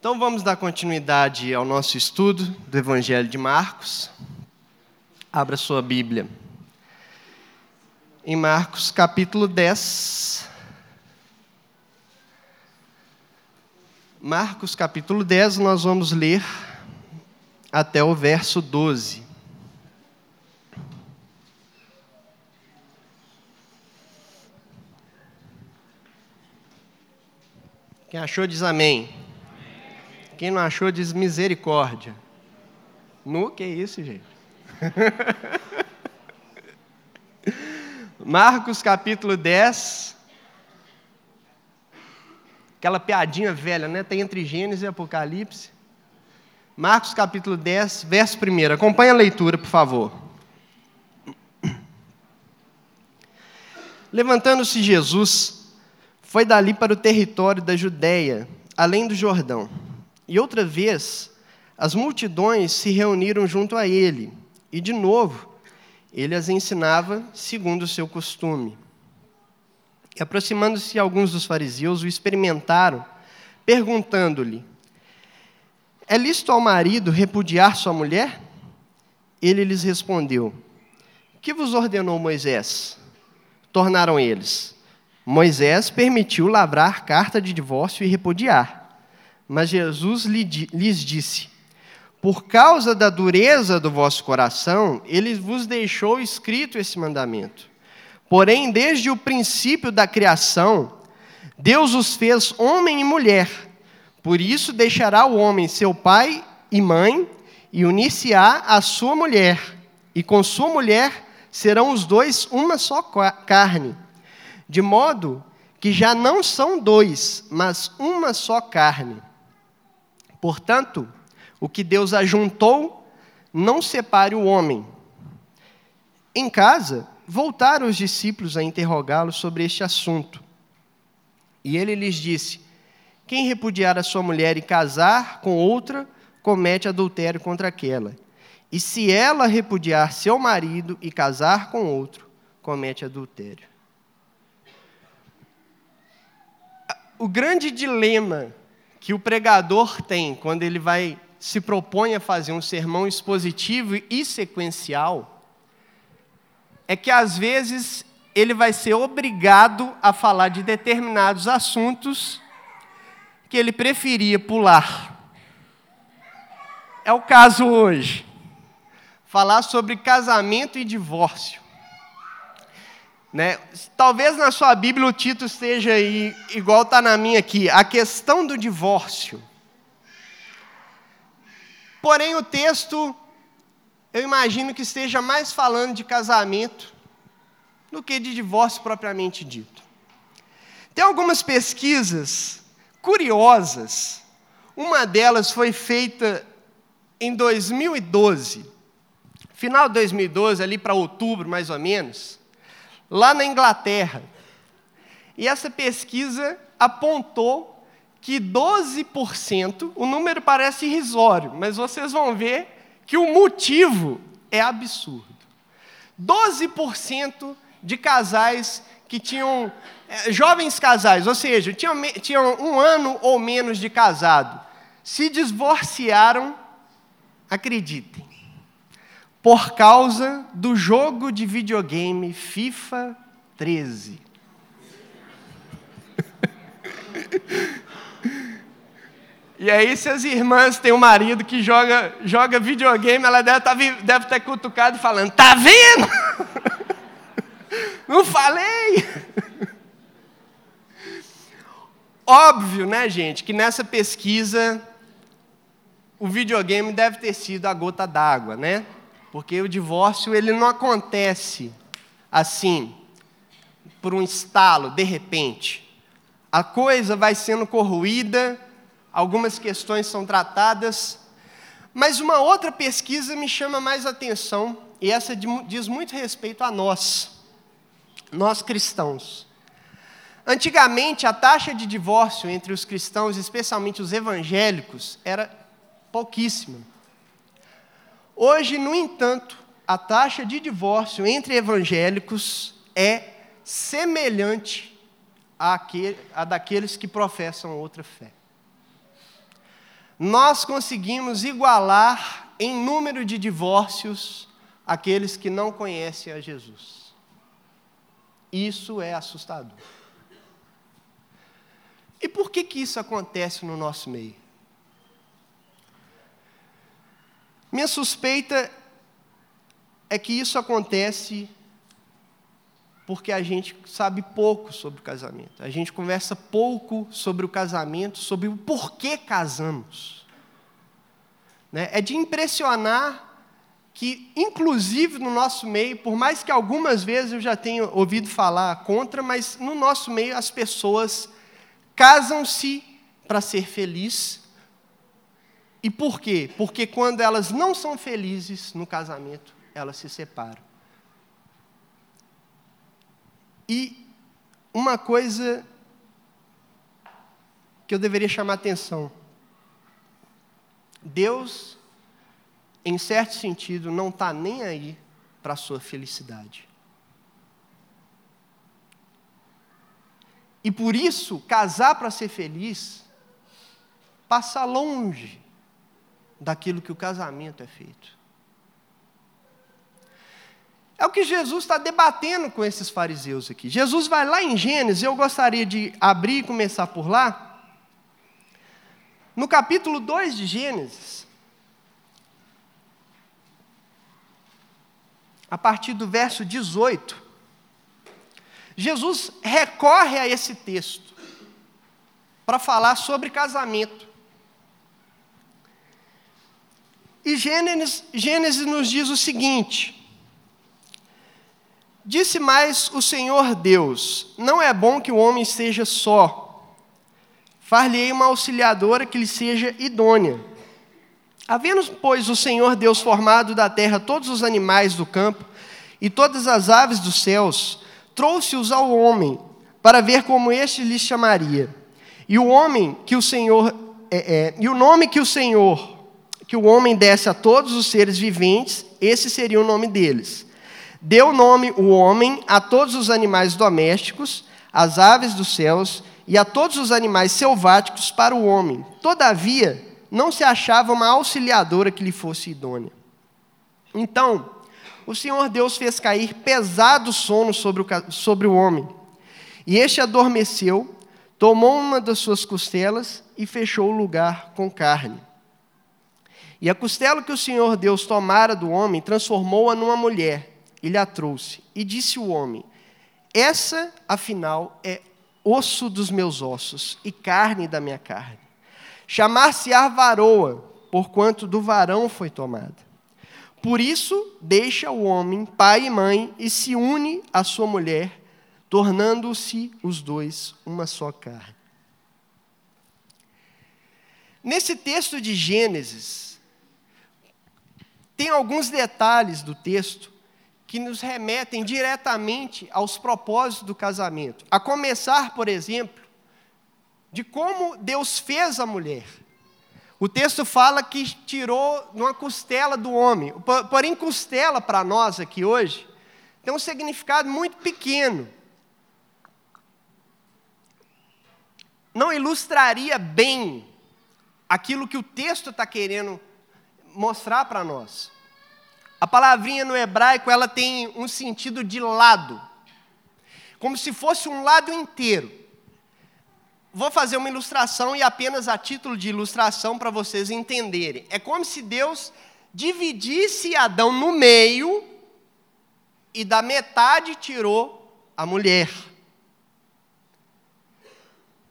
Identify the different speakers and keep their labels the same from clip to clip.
Speaker 1: Então vamos dar continuidade ao nosso estudo do Evangelho de Marcos. Abra sua Bíblia. Em Marcos capítulo 10. Marcos capítulo 10, nós vamos ler até o verso 12. Quem achou diz amém. Quem não achou diz misericórdia. No que é isso, gente? Marcos capítulo 10. Aquela piadinha velha, né? Tem entre Gênesis e Apocalipse. Marcos capítulo 10, verso 1. Acompanhe a leitura, por favor. Levantando-se Jesus, foi dali para o território da Judéia, além do Jordão. E outra vez, as multidões se reuniram junto a ele, e de novo, ele as ensinava segundo o seu costume. E aproximando-se alguns dos fariseus, o experimentaram, perguntando-lhe: É lícito ao marido repudiar sua mulher? Ele lhes respondeu: Que vos ordenou Moisés? Tornaram eles: Moisés permitiu lavrar carta de divórcio e repudiar. Mas Jesus lhes disse: Por causa da dureza do vosso coração, ele vos deixou escrito esse mandamento. Porém, desde o princípio da criação, Deus os fez homem e mulher. Por isso deixará o homem seu pai e mãe e unir-se-á à sua mulher, e com sua mulher serão os dois uma só carne de modo que já não são dois, mas uma só carne. Portanto, o que Deus ajuntou, não separe o homem. Em casa, voltaram os discípulos a interrogá-lo sobre este assunto. E ele lhes disse: Quem repudiar a sua mulher e casar com outra, comete adultério contra aquela. E se ela repudiar seu marido e casar com outro, comete adultério. O grande dilema que o pregador tem quando ele vai se propõe a fazer um sermão expositivo e sequencial é que às vezes ele vai ser obrigado a falar de determinados assuntos que ele preferia pular. É o caso hoje. Falar sobre casamento e divórcio. Né? Talvez na sua Bíblia o título esteja aí, igual está na minha aqui, a questão do divórcio. Porém, o texto, eu imagino que esteja mais falando de casamento do que de divórcio propriamente dito. Tem algumas pesquisas curiosas. Uma delas foi feita em 2012, final de 2012, ali para outubro mais ou menos lá na Inglaterra. E essa pesquisa apontou que 12%, o número parece irrisório, mas vocês vão ver que o motivo é absurdo. 12% de casais que tinham, eh, jovens casais, ou seja, tinham, tinham um ano ou menos de casado, se divorciaram, acreditem, por causa do jogo de videogame FIFA 13. E aí, se as irmãs têm um marido que joga, joga videogame, ela deve, tá, deve ter cutucado e falando: Tá vendo? Não falei? Óbvio, né, gente, que nessa pesquisa o videogame deve ter sido a gota d'água, né? Porque o divórcio ele não acontece assim, por um estalo, de repente. A coisa vai sendo corroída, algumas questões são tratadas, mas uma outra pesquisa me chama mais atenção, e essa diz muito respeito a nós, nós cristãos. Antigamente, a taxa de divórcio entre os cristãos, especialmente os evangélicos, era pouquíssima. Hoje, no entanto, a taxa de divórcio entre evangélicos é semelhante a daqueles que professam outra fé. Nós conseguimos igualar em número de divórcios aqueles que não conhecem a Jesus. Isso é assustador. E por que, que isso acontece no nosso meio? Minha suspeita é que isso acontece porque a gente sabe pouco sobre o casamento. A gente conversa pouco sobre o casamento, sobre o porquê casamos. Né? É de impressionar que, inclusive no nosso meio, por mais que algumas vezes eu já tenha ouvido falar contra, mas no nosso meio as pessoas casam-se para ser feliz. E por quê? Porque quando elas não são felizes no casamento, elas se separam. E uma coisa que eu deveria chamar atenção. Deus, em certo sentido, não está nem aí para a sua felicidade. E por isso, casar para ser feliz passa longe daquilo que o casamento é feito. É o que Jesus está debatendo com esses fariseus aqui. Jesus vai lá em Gênesis, eu gostaria de abrir e começar por lá. No capítulo 2 de Gênesis, a partir do verso 18, Jesus recorre a esse texto para falar sobre casamento. E Gênesis, Gênesis nos diz o seguinte: Disse mais o Senhor Deus: Não é bom que o homem seja só. Far-lhe-ei uma auxiliadora que lhe seja idônea. Havendo, pois, o Senhor Deus formado da terra todos os animais do campo e todas as aves dos céus, trouxe-os ao homem, para ver como este lhes chamaria. E o homem que o Senhor é, é, e o nome que o Senhor que o homem desse a todos os seres viventes, esse seria o nome deles. Deu nome o homem a todos os animais domésticos, às aves dos céus e a todos os animais selváticos para o homem. Todavia, não se achava uma auxiliadora que lhe fosse idônea. Então, o Senhor Deus fez cair pesado sono sobre o, sobre o homem. E este adormeceu, tomou uma das suas costelas e fechou o lugar com carne. E a costela que o Senhor Deus tomara do homem, transformou-a numa mulher, e lhe a trouxe. E disse o homem: Essa, afinal, é osso dos meus ossos e carne da minha carne. Chamar-se-á varoa, porquanto do varão foi tomada. Por isso, deixa o homem pai e mãe e se une à sua mulher, tornando-se os dois uma só carne. Nesse texto de Gênesis, tem alguns detalhes do texto que nos remetem diretamente aos propósitos do casamento. A começar, por exemplo, de como Deus fez a mulher. O texto fala que tirou numa costela do homem. Porém, costela para nós aqui hoje tem um significado muito pequeno. Não ilustraria bem aquilo que o texto está querendo mostrar para nós. A palavrinha no hebraico ela tem um sentido de lado, como se fosse um lado inteiro vou fazer uma ilustração e apenas a título de ilustração para vocês entenderem. É como se Deus dividisse Adão no meio e da metade tirou a mulher.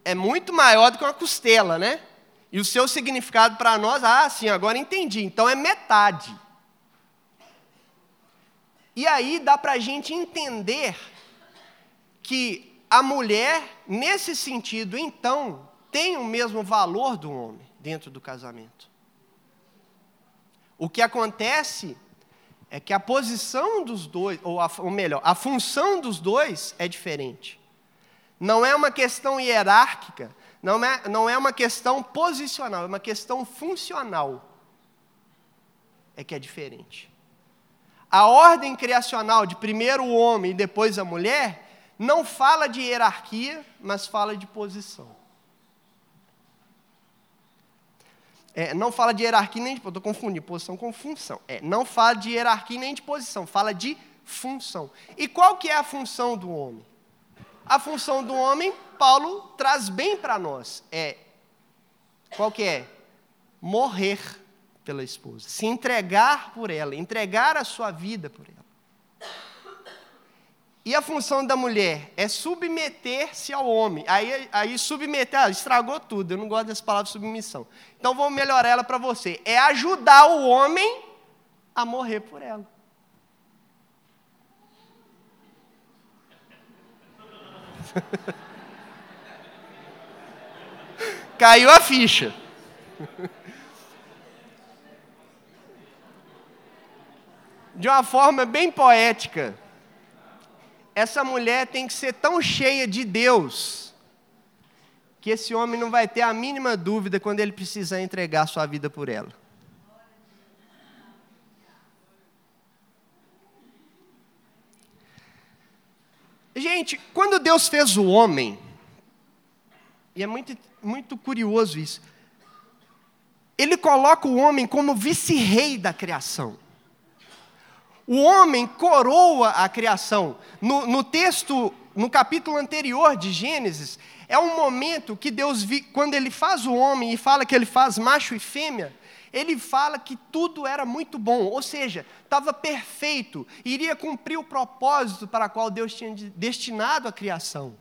Speaker 1: É muito maior do que uma costela, né? E o seu significado para nós, ah, sim, agora entendi. Então é metade. E aí dá para a gente entender que a mulher, nesse sentido, então, tem o mesmo valor do homem dentro do casamento. O que acontece é que a posição dos dois, ou, a, ou melhor, a função dos dois é diferente. Não é uma questão hierárquica, não é, não é uma questão posicional, é uma questão funcional. É que é diferente. A ordem criacional de primeiro o homem e depois a mulher não fala de hierarquia, mas fala de posição. É, não fala de hierarquia nem de. Estou confundindo posição com função. É, não fala de hierarquia nem de posição, fala de função. E qual que é a função do homem? A função do homem, Paulo traz bem para nós. É qual que é? Morrer pela esposa, se entregar por ela, entregar a sua vida por ela. E a função da mulher é submeter-se ao homem. Aí, aí submeter, ah, estragou tudo, eu não gosto dessa palavra submissão. Então vou melhorar ela para você. É ajudar o homem a morrer por ela. Caiu a ficha. De uma forma bem poética, essa mulher tem que ser tão cheia de Deus, que esse homem não vai ter a mínima dúvida quando ele precisar entregar sua vida por ela. Gente, quando Deus fez o homem, e é muito, muito curioso isso, ele coloca o homem como vice-rei da criação. O homem coroa a criação. No, no, texto, no capítulo anterior de Gênesis, é um momento que Deus, vi, quando ele faz o homem e fala que ele faz macho e fêmea, ele fala que tudo era muito bom, ou seja, estava perfeito, iria cumprir o propósito para o qual Deus tinha destinado a criação.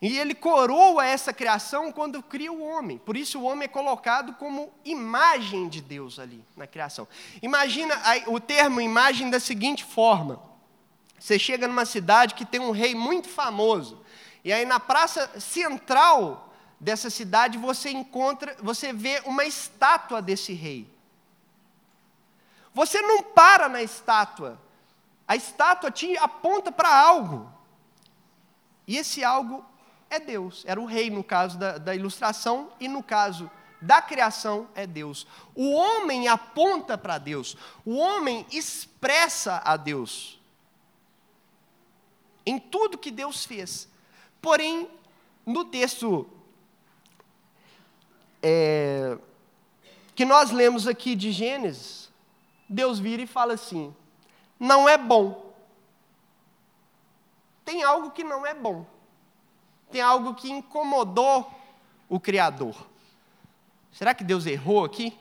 Speaker 1: E ele coroa essa criação quando cria o homem. Por isso o homem é colocado como imagem de Deus ali na criação. Imagina o termo imagem da seguinte forma: você chega numa cidade que tem um rei muito famoso, e aí na praça central dessa cidade você encontra, você vê uma estátua desse rei. Você não para na estátua. A estátua te aponta para algo. E esse algo é Deus. Era o rei no caso da, da ilustração, e no caso da criação é Deus. O homem aponta para Deus, o homem expressa a Deus em tudo que Deus fez. Porém, no texto é, que nós lemos aqui de Gênesis, Deus vira e fala assim: não é bom. Tem algo que não é bom tem algo que incomodou o Criador. Será que Deus errou aqui?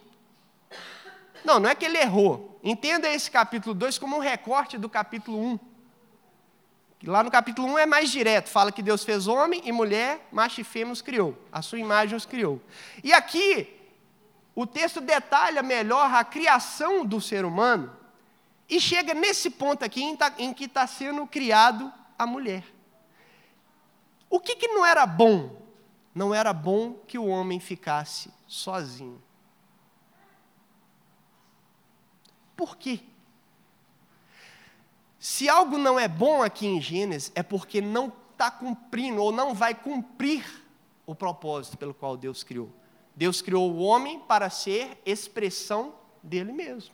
Speaker 1: Não, não é que ele errou. Entenda esse capítulo 2 como um recorte do capítulo 1. Um. Lá no capítulo 1 um é mais direto, fala que Deus fez homem e mulher, macho e fêmea os criou, a sua imagem os criou. E aqui, o texto detalha melhor a criação do ser humano e chega nesse ponto aqui em, tá, que está sendo criado a mulher. O que, que não era bom? Não era bom que o homem ficasse sozinho. Por quê? Se algo não é bom aqui em Gênesis, é porque não está cumprindo ou não vai cumprir o propósito pelo qual Deus criou. Deus criou o homem para ser expressão dele mesmo.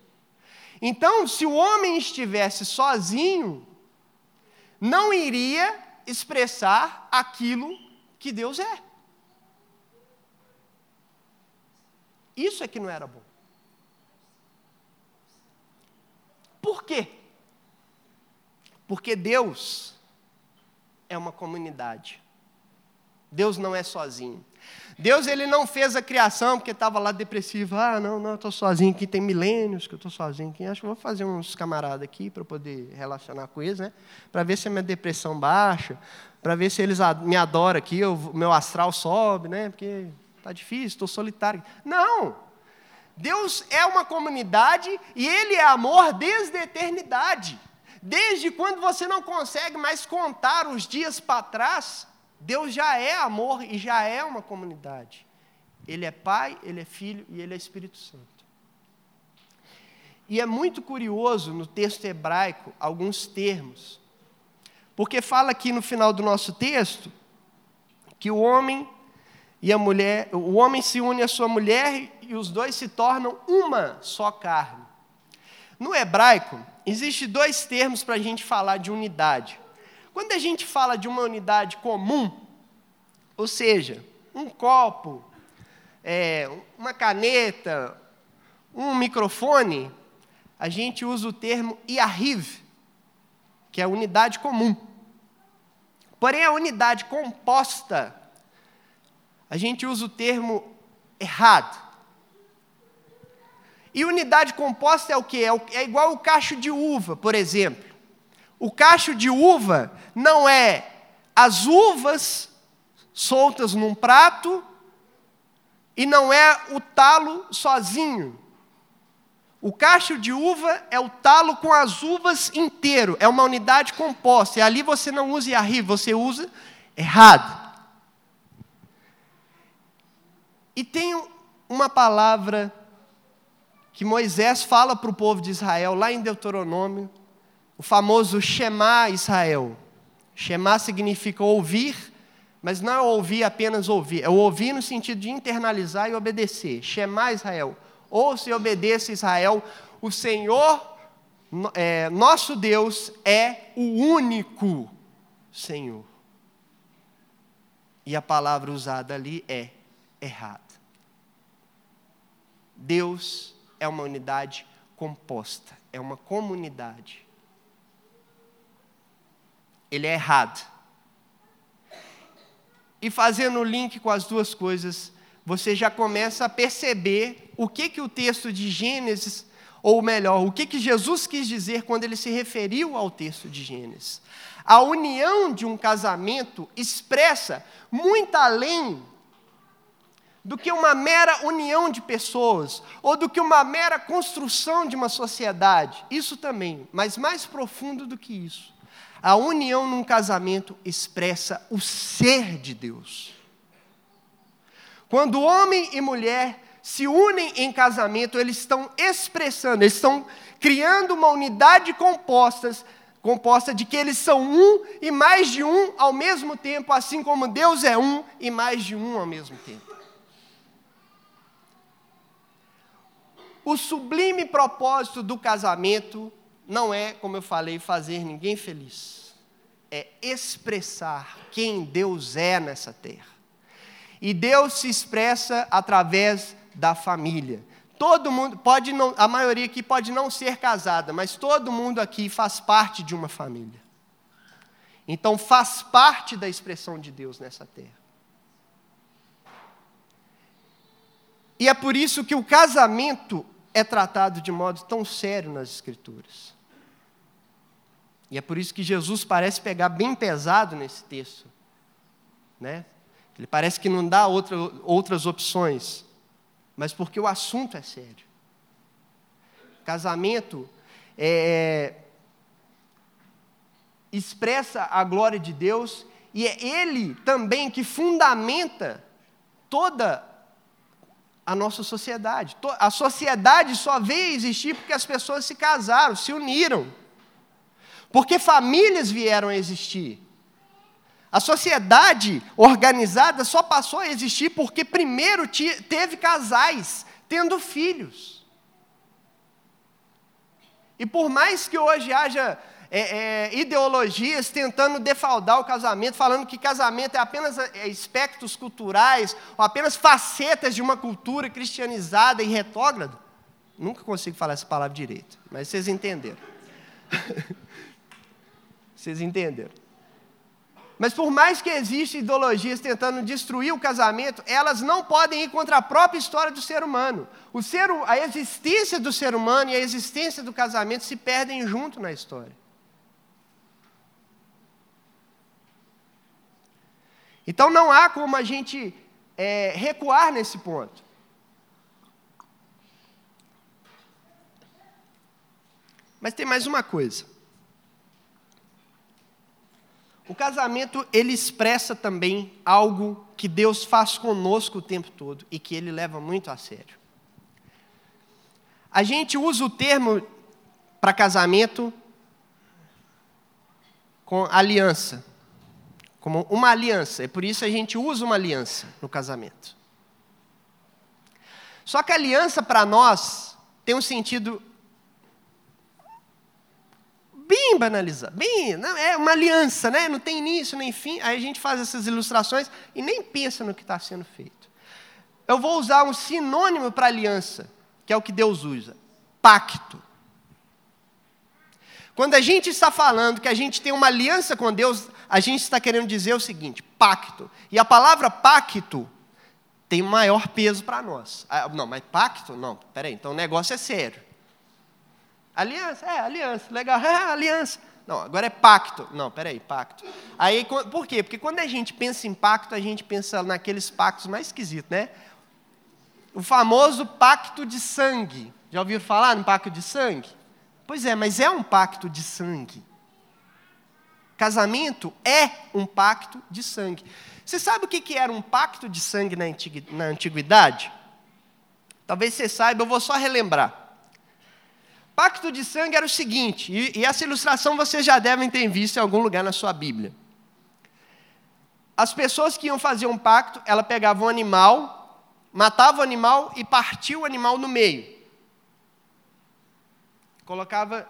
Speaker 1: Então, se o homem estivesse sozinho, não iria expressar aquilo que Deus é. Isso é que não era bom. Por quê? Porque Deus é uma comunidade. Deus não é sozinho. Deus ele não fez a criação porque estava lá depressivo. Ah, não, não, estou sozinho aqui, tem milênios que eu estou sozinho aqui. Acho que vou fazer uns camaradas aqui para poder relacionar com eles, né? Para ver se a minha depressão baixa, para ver se eles me adoram aqui, o meu astral sobe, né? Porque está difícil, estou solitário. Não! Deus é uma comunidade e Ele é amor desde a eternidade. Desde quando você não consegue mais contar os dias para trás, Deus já é amor e já é uma comunidade. Ele é Pai, Ele é Filho e Ele é Espírito Santo. E é muito curioso no texto hebraico alguns termos, porque fala aqui no final do nosso texto que o homem e a mulher, o homem se une à sua mulher e os dois se tornam uma só carne. No hebraico, existem dois termos para a gente falar de unidade. quando a gente fala de uma unidade comum, ou seja, um copo, é, uma caneta, um microfone, a gente usa o termo IARIV, que é unidade comum. Porém, a unidade composta, a gente usa o termo errado. E unidade composta é o que? É igual o cacho de uva, por exemplo. O cacho de uva não é as uvas soltas num prato e não é o talo sozinho. O cacho de uva é o talo com as uvas inteiro, é uma unidade composta. E ali você não usa Yahri, você usa errado. E tem uma palavra que Moisés fala para o povo de Israel, lá em Deuteronômio, o famoso Shema Israel. Shema significa ouvir, mas não é ouvir apenas ouvir, é ouvir no sentido de internalizar e obedecer. Shema Israel. Ouça e obedeça Israel, o Senhor, é, nosso Deus, é o único Senhor. E a palavra usada ali é errada. Deus é uma unidade composta, é uma comunidade. Ele é errado. E fazendo o link com as duas coisas, você já começa a perceber o que, que o texto de Gênesis, ou melhor, o que, que Jesus quis dizer quando ele se referiu ao texto de Gênesis. A união de um casamento expressa muito além do que uma mera união de pessoas, ou do que uma mera construção de uma sociedade. Isso também, mas mais profundo do que isso. A união num casamento expressa o ser de Deus. Quando homem e mulher se unem em casamento, eles estão expressando, eles estão criando uma unidade compostas, composta de que eles são um e mais de um ao mesmo tempo, assim como Deus é um e mais de um ao mesmo tempo. O sublime propósito do casamento não é, como eu falei, fazer ninguém feliz. É expressar quem Deus é nessa terra. E Deus se expressa através da família. Todo mundo pode não, a maioria aqui pode não ser casada, mas todo mundo aqui faz parte de uma família. Então faz parte da expressão de Deus nessa terra. E é por isso que o casamento é tratado de modo tão sério nas Escrituras. E é por isso que Jesus parece pegar bem pesado nesse texto. Né? Ele parece que não dá outra, outras opções, mas porque o assunto é sério. Casamento é, expressa a glória de Deus e é Ele também que fundamenta toda a nossa sociedade. A sociedade só veio existir porque as pessoas se casaram, se uniram. Porque famílias vieram a existir. A sociedade organizada só passou a existir porque primeiro teve casais tendo filhos. E por mais que hoje haja é, é, ideologias tentando defaldar o casamento, falando que casamento é apenas é, aspectos culturais, ou apenas facetas de uma cultura cristianizada e retrógrada. Nunca consigo falar essa palavra direito, mas vocês entenderam. vocês entenderam. Mas por mais que existam ideologias tentando destruir o casamento, elas não podem ir contra a própria história do ser humano. O ser, a existência do ser humano e a existência do casamento se perdem junto na história. Então não há como a gente é, recuar nesse ponto. Mas tem mais uma coisa. O casamento, ele expressa também algo que Deus faz conosco o tempo todo e que ele leva muito a sério. A gente usa o termo para casamento com aliança como uma aliança. E por isso a gente usa uma aliança no casamento. Só que a aliança para nós tem um sentido bem banalizado, bem, não, é uma aliança, né? não tem início nem fim. Aí a gente faz essas ilustrações e nem pensa no que está sendo feito. Eu vou usar um sinônimo para aliança, que é o que Deus usa: pacto. Quando a gente está falando que a gente tem uma aliança com Deus, a gente está querendo dizer o seguinte: pacto. E a palavra pacto tem maior peso para nós. Ah, não, mas pacto? Não, peraí, então o negócio é sério. Aliança, é, aliança, legal, é, aliança. Não, agora é pacto. Não, peraí, pacto. Aí, por quê? Porque quando a gente pensa em pacto, a gente pensa naqueles pactos mais esquisitos, né? O famoso pacto de sangue. Já ouviram falar no pacto de sangue? Pois é, mas é um pacto de sangue. Casamento é um pacto de sangue. Você sabe o que era um pacto de sangue na antiguidade? Talvez você saiba, eu vou só relembrar. Pacto de sangue era o seguinte, e, essa ilustração vocês já devem ter visto em algum lugar na sua Bíblia. As pessoas que iam fazer um pacto, ela pegava um animal, matava o animal e partia o animal no meio. Colocava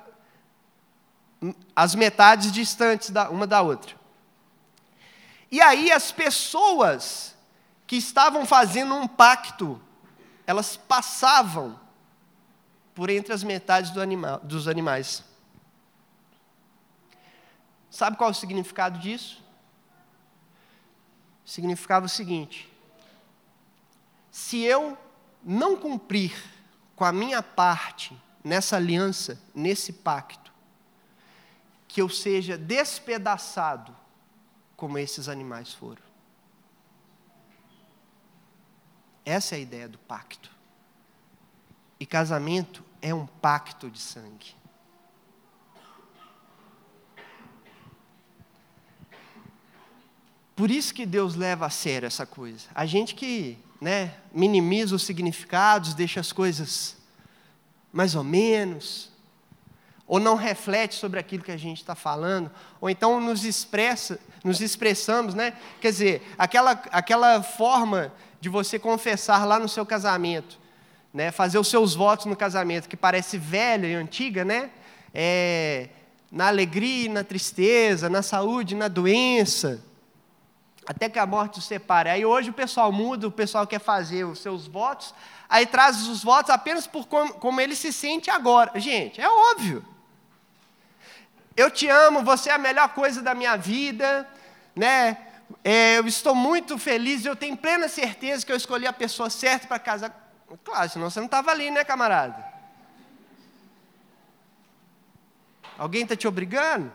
Speaker 1: as metades distantes da, uma da outra. E aí as pessoas que estavam fazendo um pacto, elas passavam por entre as metades do animal, dos animais. Sabe qual é o significado disso? Significava o seguinte: se eu não cumprir com a minha parte nessa aliança, nesse pacto, que eu seja despedaçado como esses animais foram. Essa é a ideia do pacto. E casamento é um pacto de sangue. Por isso que Deus leva a sério essa coisa. A gente que né, minimiza os significados, deixa as coisas mais ou menos, ou não reflete sobre aquilo que a gente está falando, ou então nos expressa, nos expressamos, né? Quer dizer, aquela, aquela forma de você confessar lá no seu casamento, né, fazer os seus votos no casamento, que parece velha e antiga, né? É, na alegria e na tristeza, na saúde e na doença, até que a morte os separe. Aí hoje o pessoal muda, o pessoal quer fazer os seus votos, aí traz os votos apenas por como, como ele se sente agora. Gente, é óbvio. Eu te amo, você é a melhor coisa da minha vida, né? É, eu estou muito feliz, eu tenho plena certeza que eu escolhi a pessoa certa para casar. Claro, senão você não estava ali, né, camarada? Alguém está te obrigando?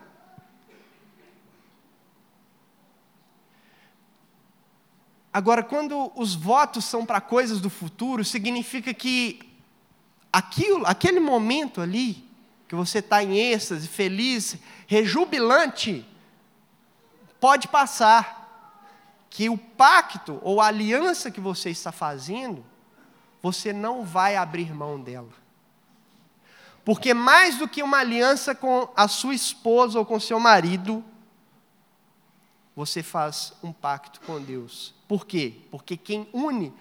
Speaker 1: Agora, quando os votos são para coisas do futuro, significa que aquilo, aquele momento ali, que você está em êxtase, feliz, rejubilante, pode passar. Que o pacto ou a aliança que você está fazendo você não vai abrir mão dela. Porque mais do que uma aliança com a sua esposa ou com seu marido, você faz um pacto com Deus. Por quê? Porque quem une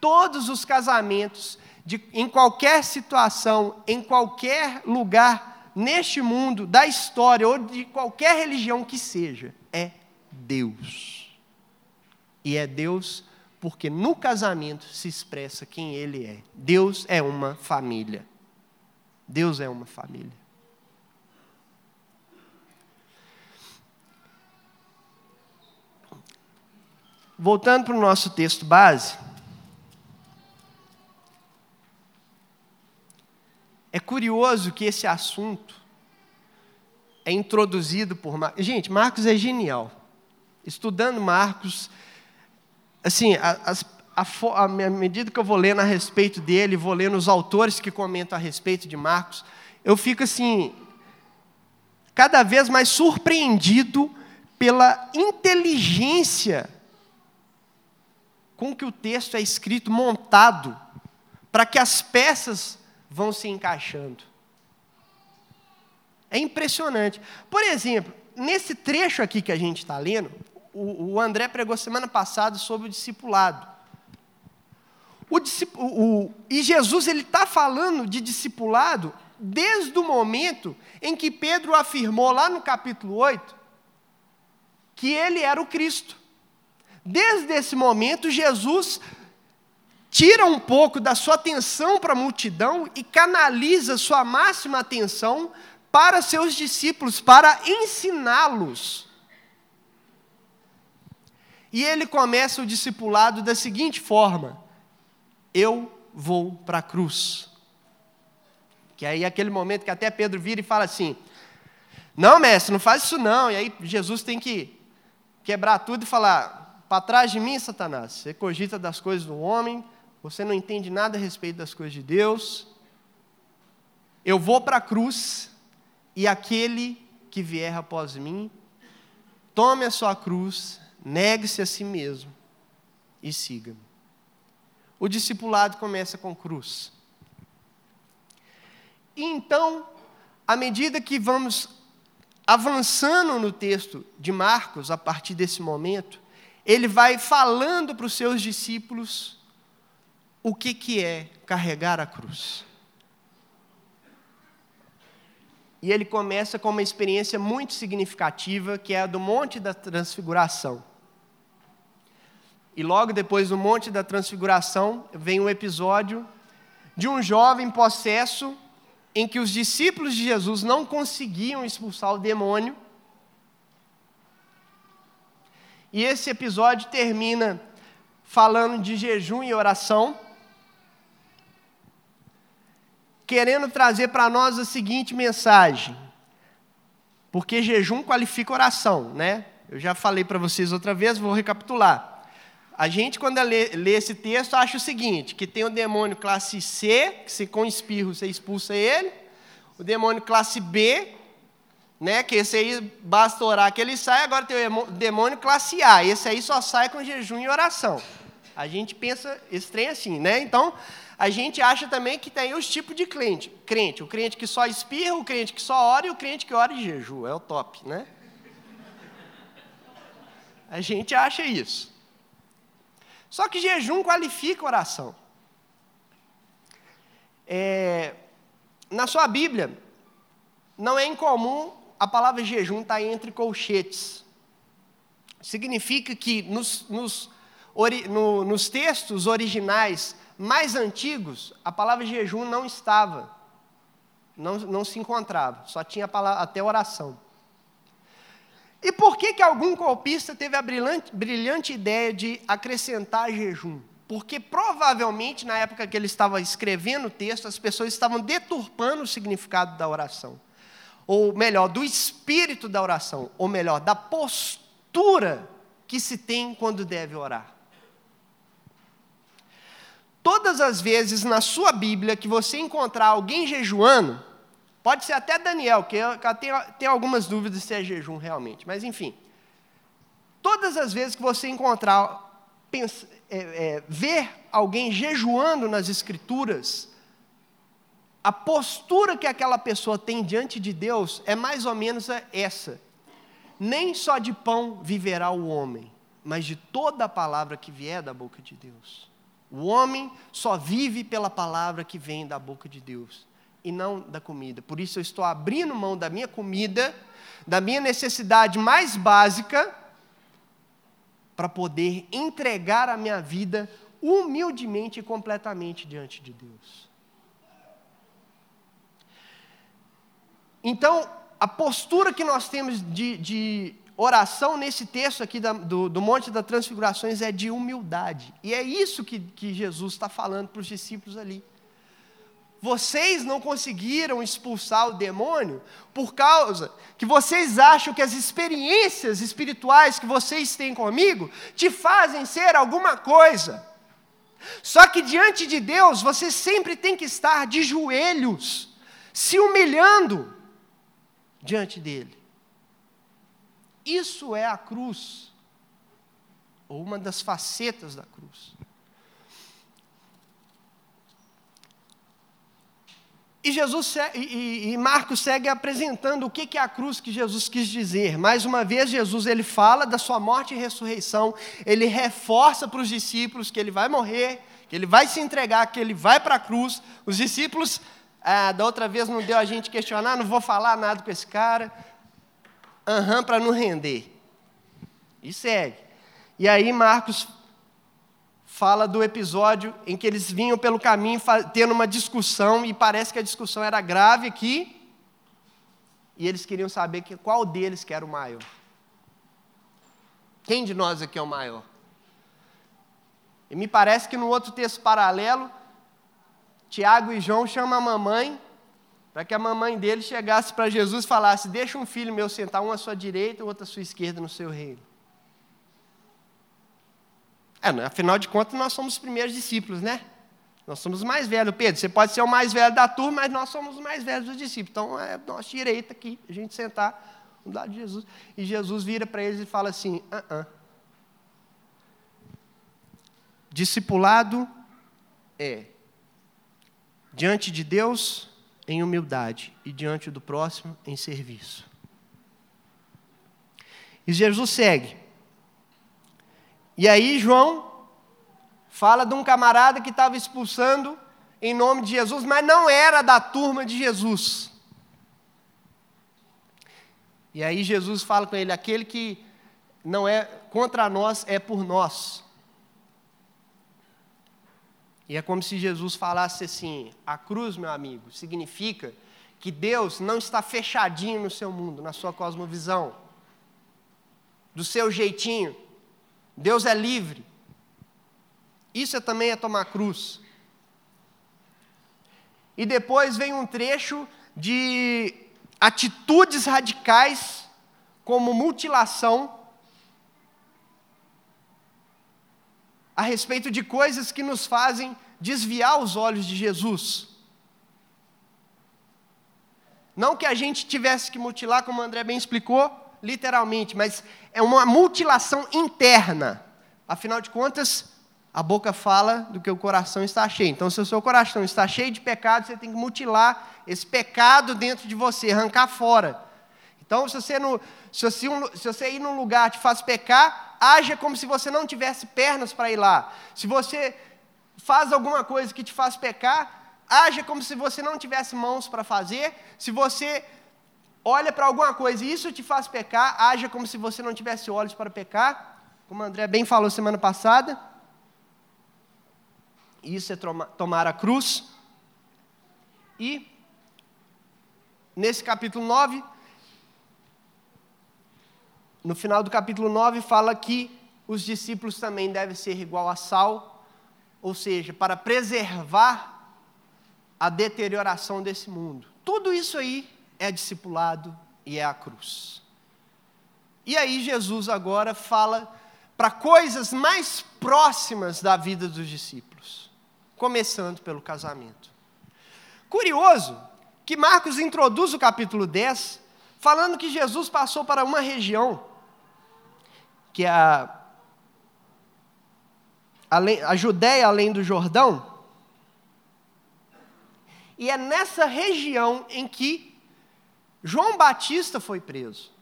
Speaker 1: todos os casamentos, de, em qualquer situação, em qualquer lugar neste mundo, da história ou de qualquer religião que seja, é Deus. E é Deus porque no casamento se expressa quem ele é. Deus é uma família. Deus é uma família. Voltando para o nosso texto base, é curioso que esse assunto é introduzido por Marcos. Gente, Marcos é genial. Estudando Marcos, assim, a, a, a, medida que eu vou lendo a respeito dele, vou lendo os autores que comentam a respeito de Marcos, eu fico assim, cada vez mais surpreendido pela inteligência com que o texto é escrito, montado, para que as peças vão se encaixando. É impressionante. Por exemplo, nesse trecho aqui que a gente está lendo, o, André pregou semana passada sobre o discipulado. O, o, e Jesus ele está falando de discipulado desde o momento em que Pedro afirmou lá no capítulo 8 que ele era o Cristo. Desde esse momento, Jesus tira um pouco da sua atenção para a multidão e canaliza sua máxima atenção para seus discípulos, para ensiná-los. E ele começa o discipulado da seguinte forma: Eu vou para a cruz. Que aí é aquele momento que até Pedro vira e fala assim: Não, mestre, não faz isso não. E aí Jesus tem que quebrar tudo e falar: Para trás de mim, Satanás, você cogita das coisas do homem, você não entende nada a respeito das coisas de Deus. Eu vou para a cruz, e aquele que vier após mim, tome a sua cruz, negue-se a si mesmo e siga-me. O discipulado começa com cruz. E então, à medida que vamos avançando no texto de Marcos, a partir desse momento, ele vai falando para os seus discípulos o que, que é carregar a cruz. E ele começa com uma experiência muito significativa, que é a do Monte da Transfiguração. E logo depois do Monte da Transfiguração, vem um episódio de um jovem possesso em que os discípulos de Jesus não conseguiam expulsar o demônio. E esse episódio termina falando de jejum e oração, querendo trazer para nós a seguinte mensagem. Porque jejum qualifica oração, né? Eu já falei para vocês outra vez, vou recapitular. A gente, quando lê, lê, esse texto, acha o seguinte: que tem o demônio classe C, que se com espirro você expulsa ele, o demônio classe B, né, que esse aí basta orar que ele sai, agora tem o demônio classe A, esse aí só sai com jejum e oração. A gente pensa estranho assim, né? Então, a gente acha também que tem os tipos de crente. crente. O crente que só espirra, o crente que só ora e o crente que ora e jejum. É o top, né? A gente acha isso. Só que jejum qualifica oração. É, na sua Bíblia, não é incomum a palavra jejum estar tá entre colchetes. Significa que nos, nos, ori, no, nos textos originais mais antigos, a palavra jejum não estava, não, não se encontrava, só tinha palavra, até oração. E por que, que algum copista teve a brilhante, brilhante ideia de acrescentar jejum? Porque provavelmente na época que ele estava escrevendo o texto, as pessoas estavam deturpando o significado da oração. Ou melhor, do espírito da oração. Ou melhor, da postura que se tem quando deve orar. Todas as vezes na sua Bíblia que você encontrar alguém jejuando, Pode ser até Daniel, que eu tenho, algumas dúvidas se é jejum realmente, mas enfim. Todas as vezes que você encontrar, pensa, é, é, ver alguém jejuando nas Escrituras, a postura que aquela pessoa tem diante de Deus é mais ou menos essa. Nem só de pão viverá o homem, mas de toda a palavra que vier da boca de Deus. O homem só vive pela palavra que vem da boca de Deus e não da comida. Por isso eu estou abrindo mão da minha comida, da minha necessidade mais básica, para poder entregar a minha vida humildemente e completamente diante de Deus. Então, a postura que nós temos de, de oração nesse texto aqui da, do, do, Monte das Transfigurações é de humildade. E é isso que, que Jesus está falando para os discípulos ali. Vocês não conseguiram expulsar o demônio por causa que vocês acham que as experiências espirituais que vocês têm comigo te fazem ser alguma coisa. Só que diante de Deus, você sempre tem que estar de joelhos, se humilhando diante dele. Isso é a cruz, ou uma das facetas da cruz. E, Jesus, e, Marcos segue apresentando o que é a cruz que Jesus quis dizer. Mais uma vez, Jesus ele fala da sua morte e ressurreição, ele reforça para os discípulos que ele vai morrer, que ele vai se entregar, que ele vai para a cruz. Os discípulos Ah, da outra vez não deu a gente questionar, não vou falar nada com esse cara. Aham, uhum, para não render. E segue. E aí Marcos fala do episódio em que eles vinham pelo caminho tendo uma discussão e parece que a discussão era grave aqui. E eles queriam saber que, qual deles que era o maior. Quem de nós aqui é o maior? E me parece que no outro texto paralelo, Tiago e João chamam a mamãe para que a mamãe dele chegasse para Jesus e falasse: Deixa um filho meu sentar, um à sua direita e outro à sua esquerda no seu reino. É, né? afinal de contas, nós somos os primeiros discípulos, né? Nós somos os mais velhos. Pedro, você pode ser o mais velho da turma, mas nós somos os mais velhos dos discípulos. Então, é nossa direita aqui, a gente sentar do lado de Jesus. E Jesus vira para eles e fala assim: ah, ah. Discipulado é diante de Deus em humildade e diante do próximo em serviço. E Jesus segue. E aí João fala de um camarada que estava expulsando em nome de Jesus, mas não era da turma de Jesus. E aí Jesus fala com ele: aquele que não é contra nós é por nós. E é como se Jesus falasse assim: a cruz, meu amigo, significa que Deus não está fechadinho no seu mundo, na sua cosmovisão, do seu jeitinho. Deus é livre. Isso é também é tomar cruz. E depois vem um trecho de atitudes radicais, como mutilação, a respeito de coisas que nos fazem desviar os olhos de Jesus. Não que a gente tivesse que mutilar, como o André bem explicou, literalmente, mas é uma mutilação interna. Afinal de contas, a boca fala do que o coração está cheio. Então, se o seu coração está cheio de pecado, você tem que mutilar esse pecado dentro de você, arrancar fora. Então, se você, no, se você, se você ir num lugar te faz pecar, haja como se você não tivesse pernas para ir lá. Se você faz alguma coisa que te faz pecar, haja como se você não tivesse mãos para fazer. Se você olha para alguma coisa e isso te faz pecar, haja como se você não tivesse olhos para pecar, como o André bem falou semana passada. Isso é tomar a cruz. E, nesse capítulo 9, no final do capítulo 9, fala que os discípulos também devem ser igual a sal, ou seja, para preservar a deterioração desse mundo. Tudo isso aí é discipulado e é a cruz. E aí Jesus agora fala para coisas mais próximas da vida dos discípulos, começando pelo casamento. Curioso que Marcos introduz o capítulo 10 falando que Jesus passou para uma região que é a a Judéia além do Jordão, e é nessa região em que João Batista foi preso.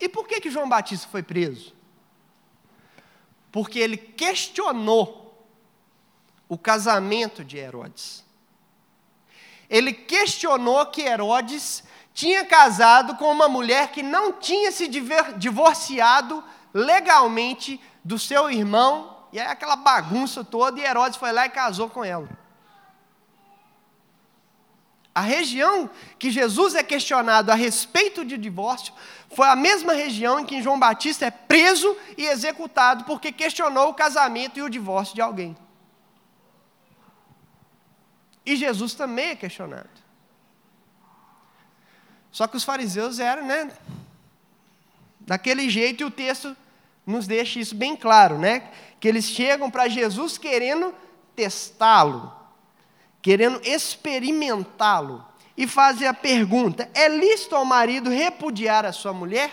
Speaker 1: E por que, que João Batista foi preso? Porque ele questionou o casamento de Herodes. Ele questionou que Herodes tinha casado com uma mulher que não tinha se divorciado legalmente do seu irmão, e é aquela bagunça toda, e Herodes foi lá e casou com ela. A região que Jesus é questionado a respeito de divórcio foi a mesma região em que João Batista é preso e executado porque questionou o casamento e o divórcio de alguém. E Jesus também é questionado. Só que os fariseus eram, né? Daquele jeito, e o texto nos deixa isso bem claro, né? Que eles chegam para Jesus querendo testá-lo querendo experimentá-lo, e fazem a pergunta: é lícito ao marido repudiar a sua mulher?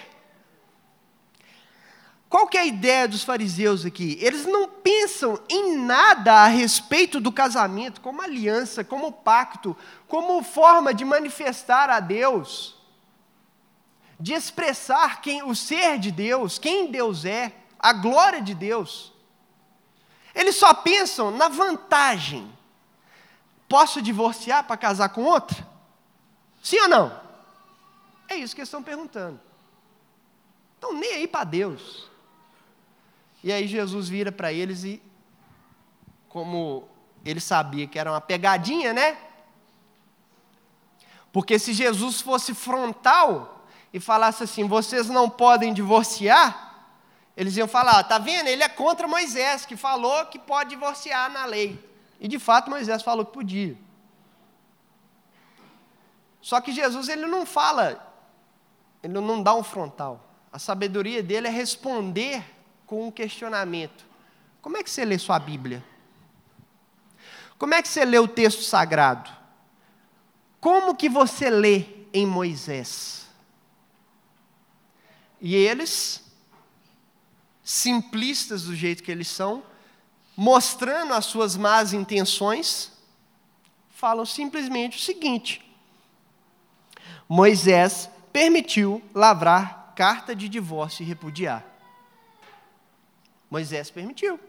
Speaker 1: Qual que é a ideia dos fariseus aqui? Eles não pensam em nada a respeito do casamento, como aliança, como pacto, como forma de manifestar a Deus, de expressar quem o ser de Deus, quem Deus é, a glória de Deus. Eles só pensam na vantagem posso divorciar para casar com outra? Sim ou não? É isso que eles estão perguntando. Então, nem aí para Deus. E aí Jesus vira para eles e, como ele sabia que era uma pegadinha, né? Porque se Jesus fosse frontal e falasse assim: vocês não podem divorciar, eles iam falar: tá vendo? Ele é contra Moisés, que falou que pode divorciar na lei. E de fato Moisés falou que podia. Só que Jesus ele não fala, ele não dá um frontal. A sabedoria dele é responder com um questionamento. Como é que você lê sua Bíblia? Como é que você lê o texto sagrado? Como que você lê em Moisés? E eles, simplistas do jeito que eles são, mostrando as suas más intenções, falam simplesmente o seguinte: Moisés permitiu lavrar carta de divórcio e repudiar. Moisés permitiu.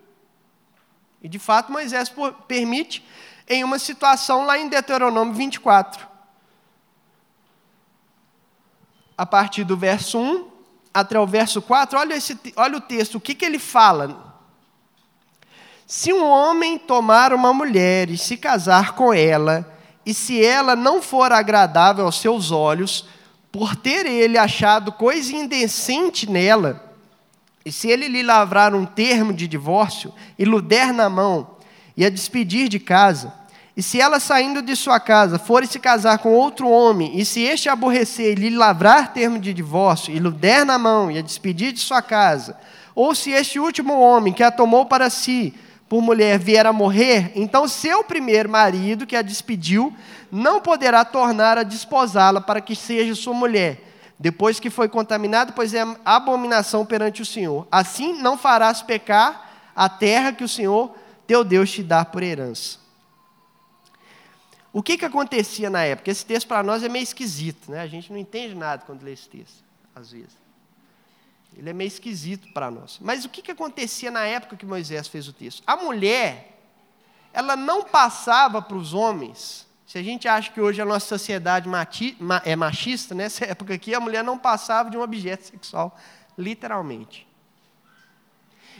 Speaker 1: E de fato Moisés permite em uma situação lá em Deuteronômio 24. A partir do verso 1 até o verso 4, olha, esse, olha o texto, o que, que ele fala. Se um homem tomar uma mulher e se casar com ela, e se ela não for agradável aos seus olhos, por ter ele achado coisa indecente nela, e se ele lhe lavrar um termo de divórcio e lhe der na mão e a despedir de casa, e se ela saindo de sua casa for se casar com outro homem, e se este aborrecer e lhe lavrar termo de divórcio e lhe der na mão e a despedir de sua casa, ou se este último homem que a tomou para si por mulher vier a morrer, então seu primeiro marido que a despediu não poderá tornar a desposá-la para que seja sua mulher depois que foi contaminado, pois é abominação perante o Senhor. Assim não farás pecar a terra que o Senhor teu Deus te dá por herança. O que, que acontecia na época? Esse texto para nós é meio esquisito, né? a gente não entende nada quando lê esse texto, às vezes. Ele é meio esquisito para nós. Mas o que, que acontecia na época que Moisés fez o texto? A mulher, ela não passava para os homens se a gente acha que hoje a nossa sociedade é machista, nessa época aqui a mulher não passava de um objeto sexual, literalmente.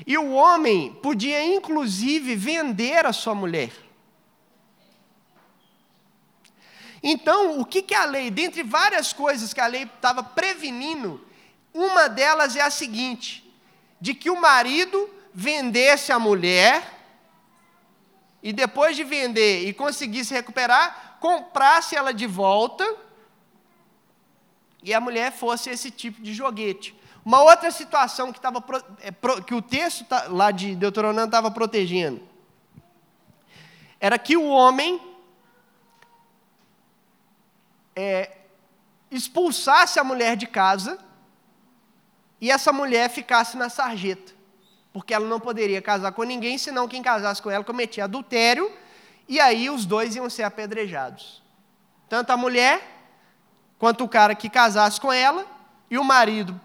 Speaker 1: E o homem podia inclusive vender a sua mulher. Então, o que, que a lei, dentre várias coisas que a lei estava prevenindo, uma delas é a seguinte: de que o marido vendesse a mulher e depois de vender e conseguir se recuperar, comprasse ela de volta e a mulher fosse esse tipo de joguete. Uma outra situação que, tava, é, que o texto tá, lá de Deuteronômio estava protegendo era que o homem é, expulsasse a mulher de casa e essa mulher ficasse na sarjeta porque ela não poderia casar com ninguém, senão quem casasse com ela cometia adultério, e aí os dois iam ser apedrejados. Tanto a mulher, quanto o cara que casasse com ela, e o marido.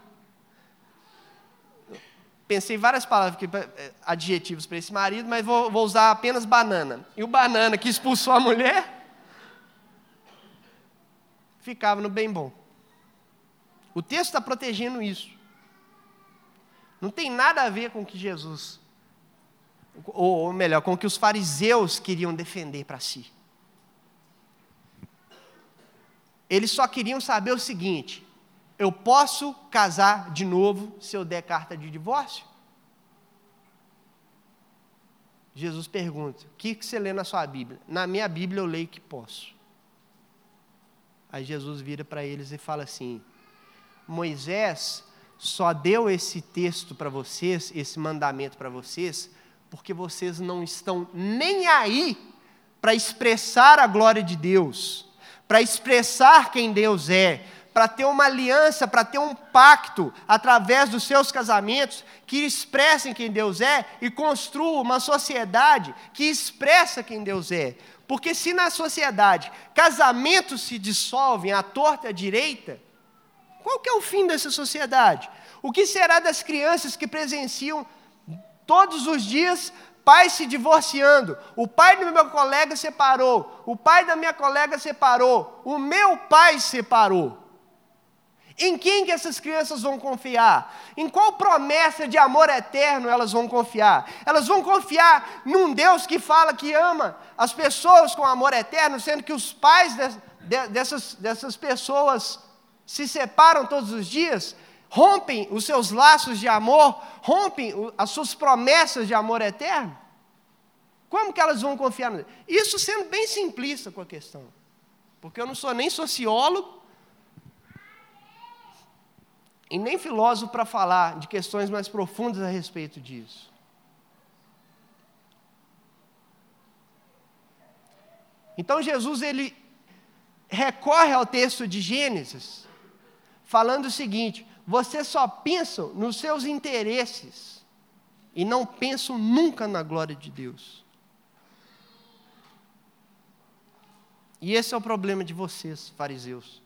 Speaker 1: Pensei várias palavras, eh, adjetivos para esse marido, mas vou, vou usar apenas banana. E o banana que expulsou a mulher, ficava no bem bom. O texto está protegendo isso. Não tem nada a ver com o que Jesus, ou, ou melhor, com o que os fariseus queriam defender para si. Eles só queriam saber o seguinte: eu posso casar de novo se eu der carta de divórcio? Jesus pergunta: o que você lê na sua Bíblia? Na minha Bíblia eu leio que posso. Aí Jesus vira para eles e fala assim: Moisés só deu esse texto para vocês, esse mandamento para vocês, porque vocês não estão nem aí para expressar a glória de Deus, para expressar quem Deus é, para ter uma aliança, para ter um pacto através dos seus casamentos que expressem quem Deus é e construam uma sociedade que expressa quem Deus é. Porque se na sociedade casamentos se dissolvem à torta à direita, qual que é o fim dessa sociedade? O que será das crianças que presenciam todos os dias pais se divorciando, o pai do meu colega separou, o pai da minha colega separou, o meu pai separou. Em quem que essas crianças vão confiar? Em qual promessa de amor eterno elas vão confiar? Elas vão confiar num Deus que fala que ama as pessoas com amor eterno, sendo que os pais dessas, dessas pessoas se separam todos os dias, rompem os seus laços de amor, rompem as suas promessas de amor eterno? Como que elas vão confiar? Isso sendo bem simplista com a questão. Porque eu não sou nem sociólogo, e nem filósofo para falar de questões mais profundas a respeito disso. Então Jesus ele recorre ao texto de Gênesis, falando o seguinte: vocês só pensam nos seus interesses e não pensam nunca na glória de Deus. E esse é o problema de vocês, fariseus.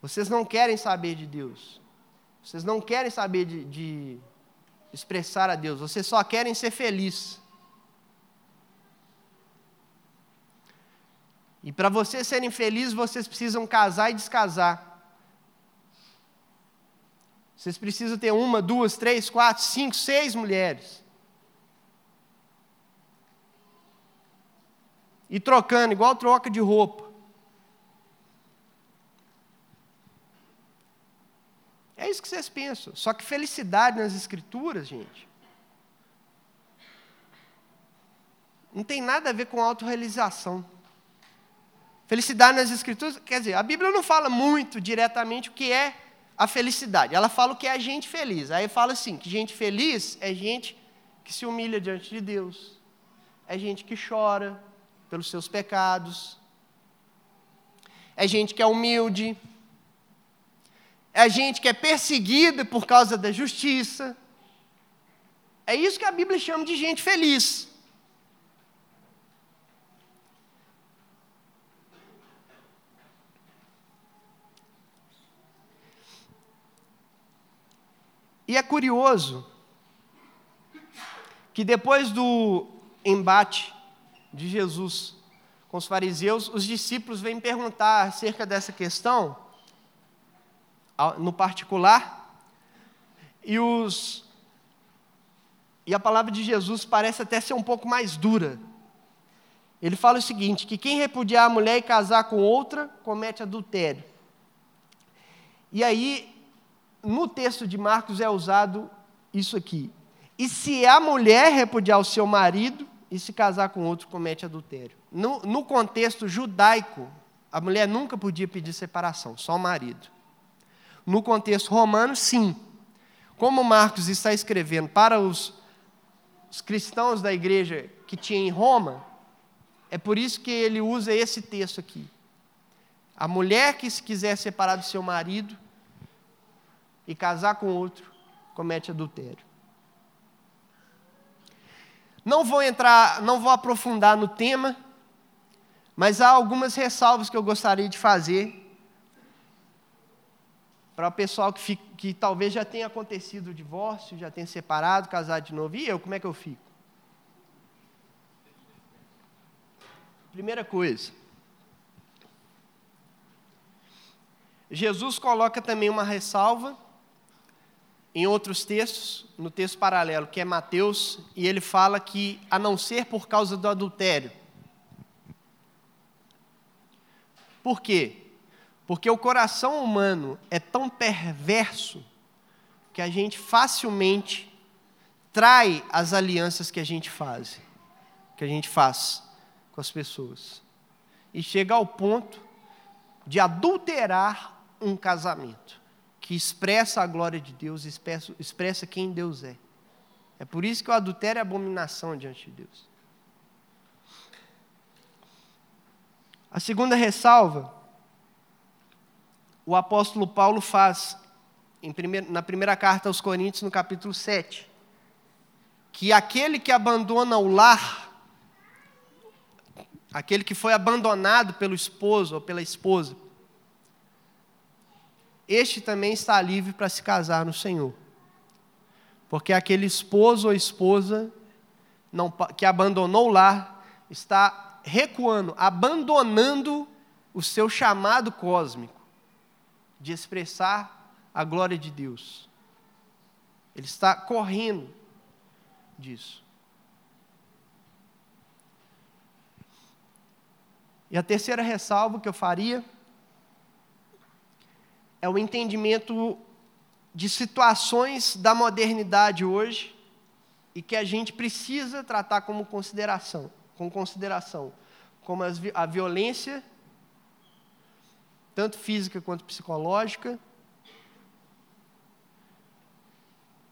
Speaker 1: Vocês não querem saber de Deus. Vocês não querem saber de, de expressar a Deus. Vocês só querem ser felizes. E para vocês serem felizes, vocês precisam casar e descasar. Vocês precisam ter uma, duas, três, quatro, cinco, seis mulheres. E trocando, igual troca de roupa. É isso que vocês pensam. Só que felicidade nas Escrituras, gente, não tem nada a ver com autorrealização. Felicidade nas Escrituras, quer dizer, a Bíblia não fala muito diretamente o que é a felicidade. Ela fala o que é a gente feliz. Aí fala assim: que gente feliz é gente que se humilha diante de Deus, é gente que chora pelos seus pecados, é gente que é humilde, é gente que é perseguida por causa da justiça. É isso que a Bíblia chama de gente feliz. E é curioso que depois do embate de Jesus com os fariseus, os discípulos vêm perguntar acerca dessa questão no particular, e, os, e a palavra de Jesus parece até ser um pouco mais dura. Ele fala o seguinte: que quem repudiar a mulher e casar com outra, comete adultério. E aí, no texto de Marcos é usado isso aqui. E se a mulher repudiar o seu marido e se casar com outro, comete adultério. No, no contexto judaico, a mulher nunca podia pedir separação, só o marido. No contexto romano, sim. Como Marcos está escrevendo para os, os cristãos da igreja que tinha em Roma, é por isso que ele usa esse texto aqui. A mulher que se quiser separar do seu marido e casar com outro, comete adultério. Não vou entrar, não vou aprofundar no tema, mas há algumas ressalvas que eu gostaria de fazer para o pessoal que, fica, que talvez já tenha acontecido o divórcio, já tenha separado, casado de novo, e eu, como é que eu fico? Primeira coisa, Jesus coloca também uma ressalva em outros textos, no texto paralelo, que é Mateus, e ele fala que, a não ser por causa do adultério. Por quê? Porque o coração humano é tão perverso que a gente facilmente trai as alianças que a gente faz, que a gente faz com as pessoas. E chega ao ponto de adulterar um casamento que expressa a glória de Deus, expressa, expressa quem Deus é. É por isso que o adultério é abominação diante de Deus. A segunda ressalva o apóstolo Paulo faz na primeira carta aos Coríntios, no capítulo 7, que aquele que abandona o lar, aquele que foi abandonado pelo esposo ou pela esposa, este também está livre para se casar no Senhor. Porque aquele esposo ou esposa não, que abandonou o lar está recuando, abandonando o seu chamado cósmico de expressar a glória de Deus. Ele está correndo disso. E a terceira ressalva que eu faria é o entendimento de situações da modernidade hoje e que a gente precisa tratar como consideração, com consideração, como a violência, tanto física quanto psicológica,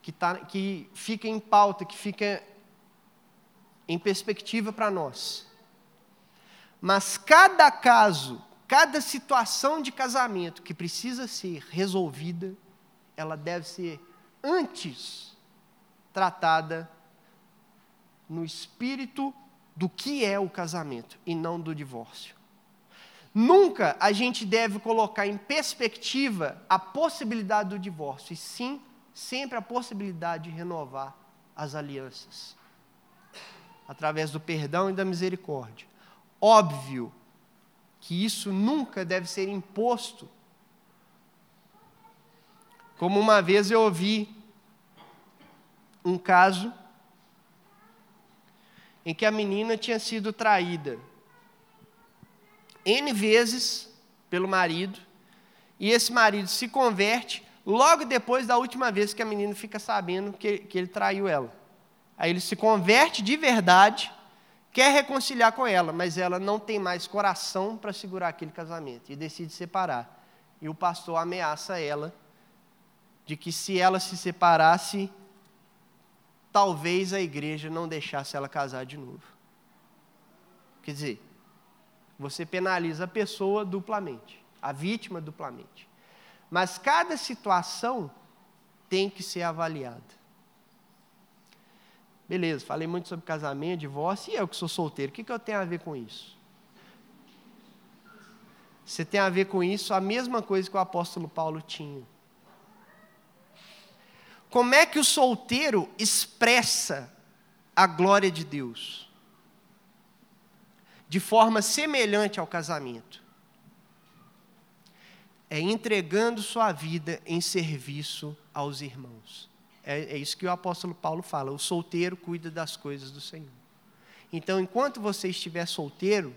Speaker 1: que, tá, que fica em pauta, que fica em perspectiva para nós. Mas cada caso, cada situação de casamento que precisa ser resolvida, ela deve ser antes tratada no espírito do que é o casamento e não do divórcio. Nunca a gente deve colocar em perspectiva a possibilidade do divórcio, e sim sempre a possibilidade de renovar as alianças através do perdão e da misericórdia. Óbvio que isso nunca deve ser imposto. Como uma vez eu ouvi um caso em que a menina tinha sido traída N vezes pelo marido, e esse marido se converte logo depois da última vez que a menina fica sabendo que, que ele traiu ela. Aí ele se converte de verdade, quer reconciliar com ela, mas ela não tem mais coração para segurar aquele casamento e decide separar. E o pastor ameaça ela de que se ela se separasse, talvez a igreja não deixasse ela casar de novo. Quer dizer, você penaliza a pessoa duplamente, a vítima duplamente. Mas cada situação tem que ser avaliada. Beleza, falei muito sobre casamento, divórcio, e eu que sou solteiro, o que, que eu tenho a ver com isso? Você tem a ver com isso a mesma coisa que o apóstolo Paulo tinha. Como é que o solteiro expressa a glória de Deus? De forma semelhante ao casamento. É entregando sua vida em serviço aos irmãos. É, é isso que o apóstolo Paulo fala: o solteiro cuida das coisas do Senhor. Então, enquanto você estiver solteiro,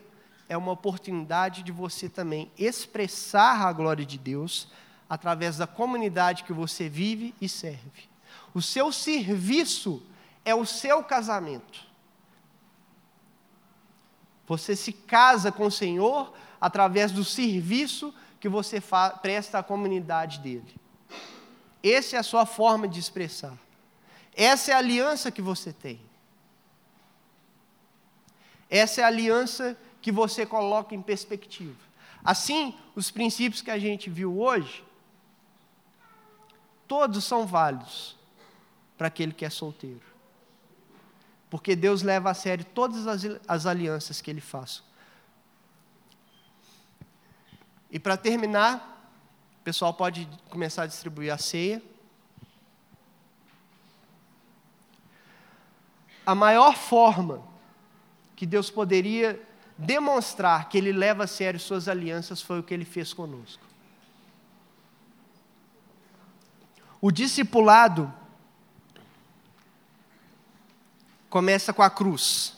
Speaker 1: é uma oportunidade de você também expressar a glória de Deus através da comunidade que você vive e serve. O seu serviço é o seu casamento. Você se casa com o Senhor através do serviço que você presta à comunidade dele. Essa é a sua forma de expressar. Essa é a aliança que você tem. Essa é a aliança que você coloca em perspectiva. Assim, os princípios que a gente viu hoje, todos são válidos para aquele que é solteiro. Porque Deus leva a sério todas as, as alianças que ele faz. E para terminar, o pessoal pode começar a distribuir a ceia. A maior forma que Deus poderia demonstrar que Ele leva a sério suas alianças foi o que Ele fez conosco. O discipulado começa com a cruz.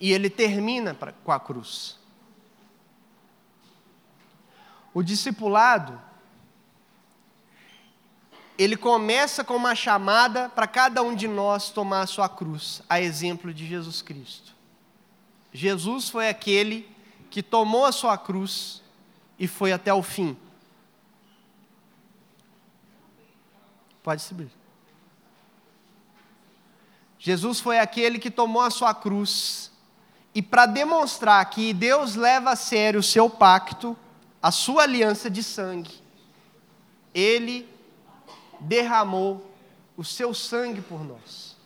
Speaker 1: E ele termina com a cruz. O discipulado, ele começa com uma chamada para cada um de nós tomar a sua cruz, a exemplo de Jesus Cristo. Jesus foi aquele que tomou a sua cruz e foi até o fim. Pode subir. Jesus foi aquele que tomou a sua cruz e para demonstrar que Deus leva a sério o seu pacto, a sua aliança de sangue, ele derramou o seu sangue por nós.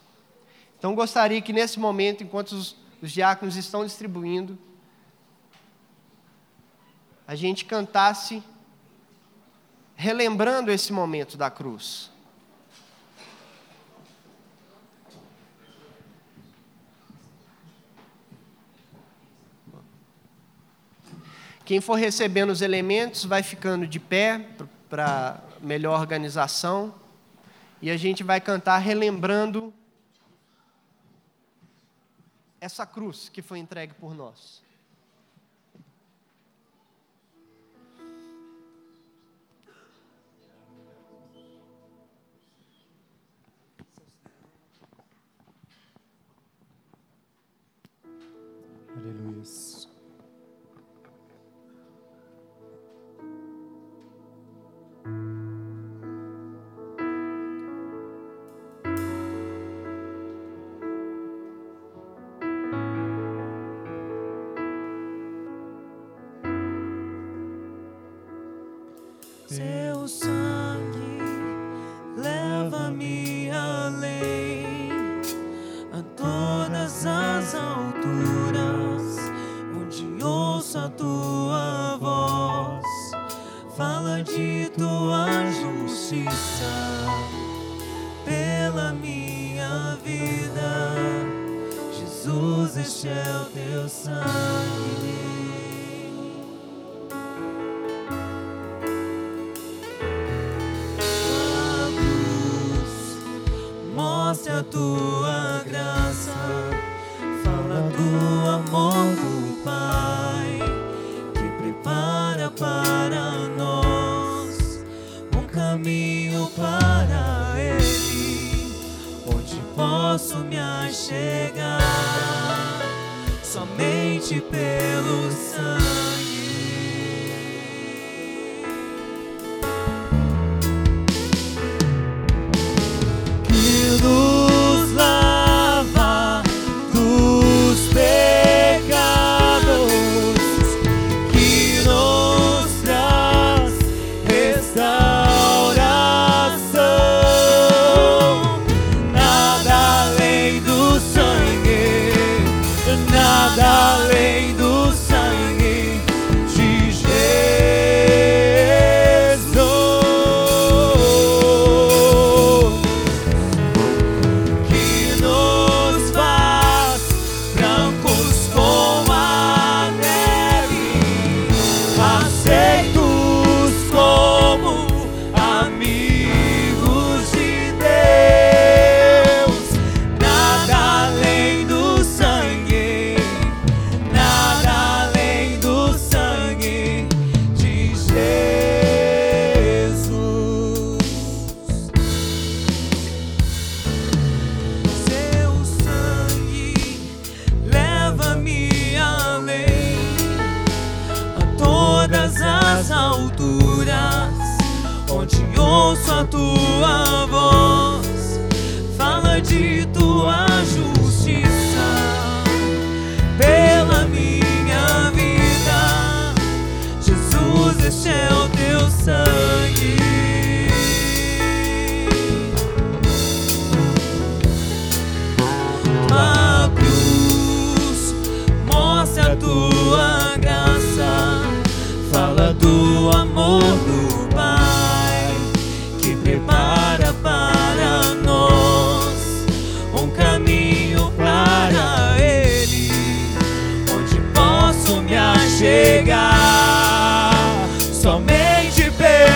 Speaker 1: Então gostaria que nesse momento, enquanto os, os diáconos estão distribuindo, a gente cantasse relembrando esse momento da cruz. Quem for recebendo os elementos vai ficando de pé para melhor organização. E a gente vai cantar relembrando essa cruz que foi entregue por nós.
Speaker 2: Aleluia.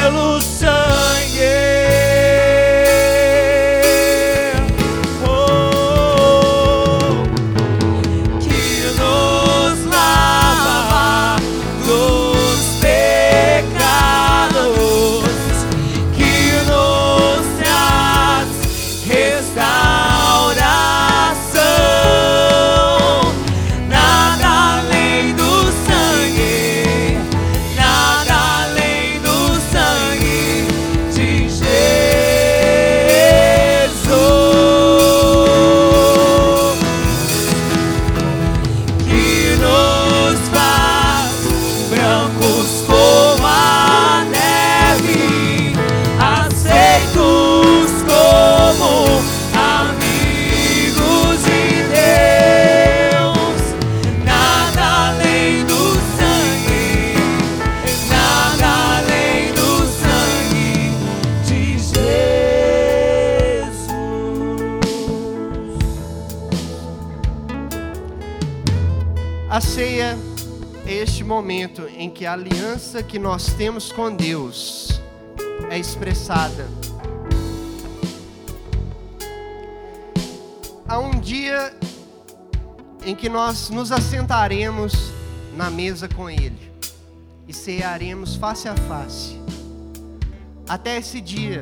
Speaker 1: pelo sangue. Aliança que nós temos com Deus é expressada. Há um dia em que nós nos assentaremos na mesa com Ele e cearemos face a face. Até esse dia,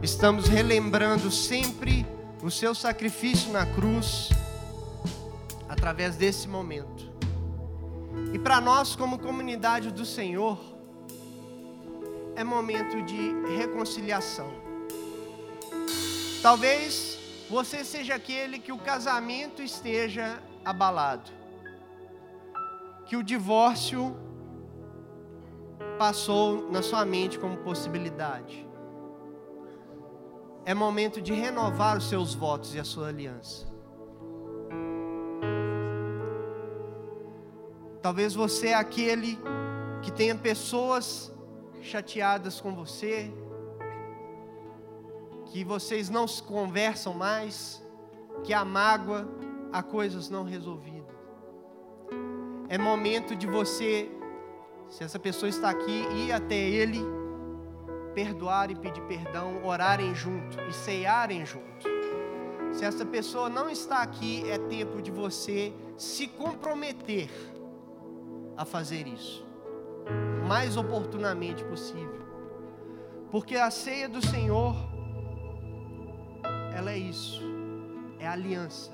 Speaker 1: estamos relembrando sempre o seu sacrifício na cruz, através desse momento. E para nós, como comunidade do Senhor, é momento de reconciliação. Talvez você seja aquele que o casamento esteja abalado, que o divórcio passou na sua mente como possibilidade. É momento de renovar os seus votos e a sua aliança. Talvez você é aquele que tenha pessoas chateadas com você, que vocês não se conversam mais, que a mágoa, há coisas não resolvidas. É momento de você, se essa pessoa está aqui, ir até ele, perdoar e pedir perdão, orarem junto e ceiarem junto. Se essa pessoa não está aqui, é tempo de você se comprometer a fazer isso, mais oportunamente possível, porque a ceia do Senhor, ela é isso, é aliança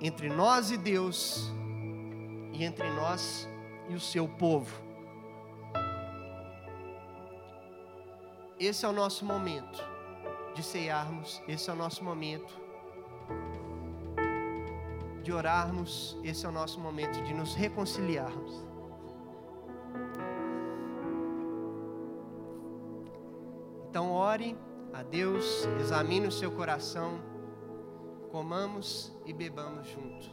Speaker 1: entre nós e Deus, e entre nós e o seu povo. Esse é o nosso momento de ceiarmos, esse é o nosso momento de orarmos, esse é o nosso momento de nos reconciliarmos. Então, ore a Deus, examine o seu coração, comamos e bebamos junto.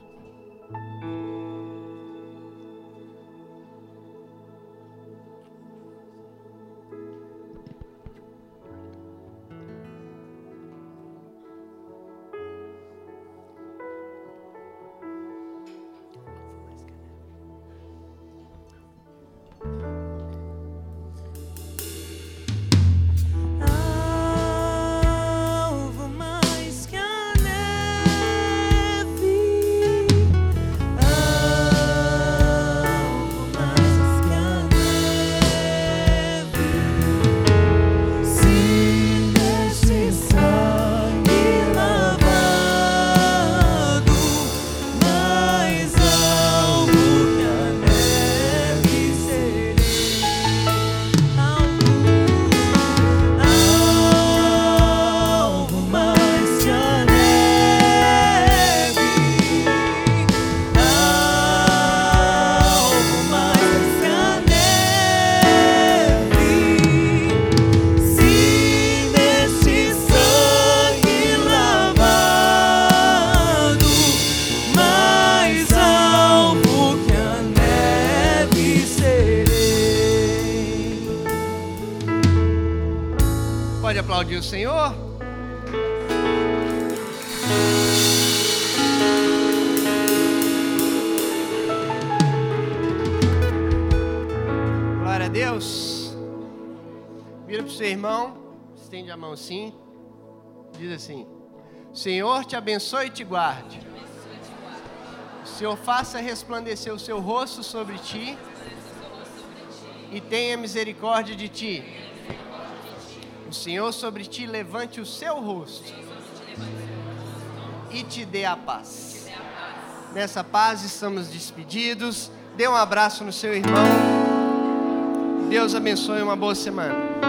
Speaker 1: Mão assim, diz assim: Senhor te abençoe e te guarde. O Senhor faça resplandecer o seu rosto sobre ti e tenha misericórdia de ti. O Senhor sobre ti levante o seu rosto e te dê a paz. Nessa paz estamos despedidos. Dê um abraço no seu irmão. Deus abençoe uma boa semana.